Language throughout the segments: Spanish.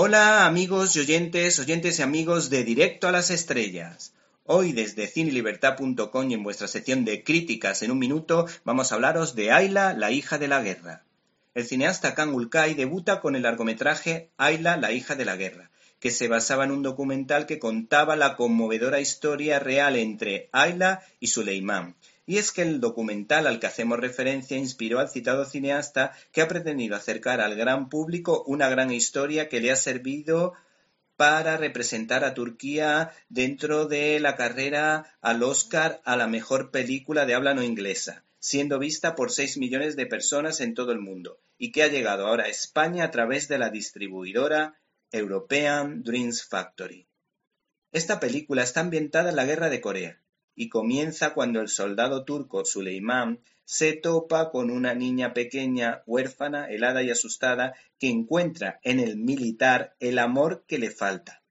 Hola amigos y oyentes, oyentes y amigos de Directo a las Estrellas. Hoy desde cinelibertad.com y en vuestra sección de críticas en un minuto vamos a hablaros de Ayla, la hija de la guerra. El cineasta Kang Ulkai debuta con el largometraje Ayla, la hija de la guerra, que se basaba en un documental que contaba la conmovedora historia real entre Ayla y Suleiman, y es que el documental al que hacemos referencia inspiró al citado cineasta que ha pretendido acercar al gran público una gran historia que le ha servido para representar a Turquía dentro de la carrera al Oscar a la mejor película de habla no inglesa, siendo vista por 6 millones de personas en todo el mundo, y que ha llegado ahora a España a través de la distribuidora European Dreams Factory. Esta película está ambientada en la Guerra de Corea, y comienza cuando el soldado turco Suleimán se topa con una niña pequeña, huérfana, helada y asustada, que encuentra en el militar el amor que le falta.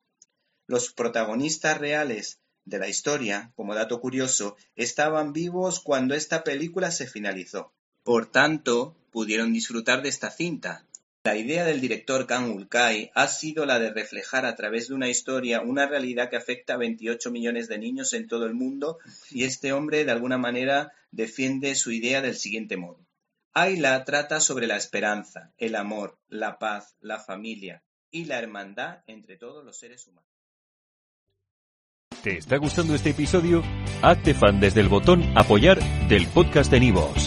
Los protagonistas reales de la historia, como dato curioso, estaban vivos cuando esta película se finalizó. Por tanto, pudieron disfrutar de esta cinta, la idea del director Kang Ulkai ha sido la de reflejar a través de una historia una realidad que afecta a 28 millones de niños en todo el mundo y este hombre de alguna manera defiende su idea del siguiente modo. Ayla trata sobre la esperanza, el amor, la paz, la familia y la hermandad entre todos los seres humanos. ¿Te está gustando este episodio? Hazte fan desde el botón apoyar del podcast de Nivos.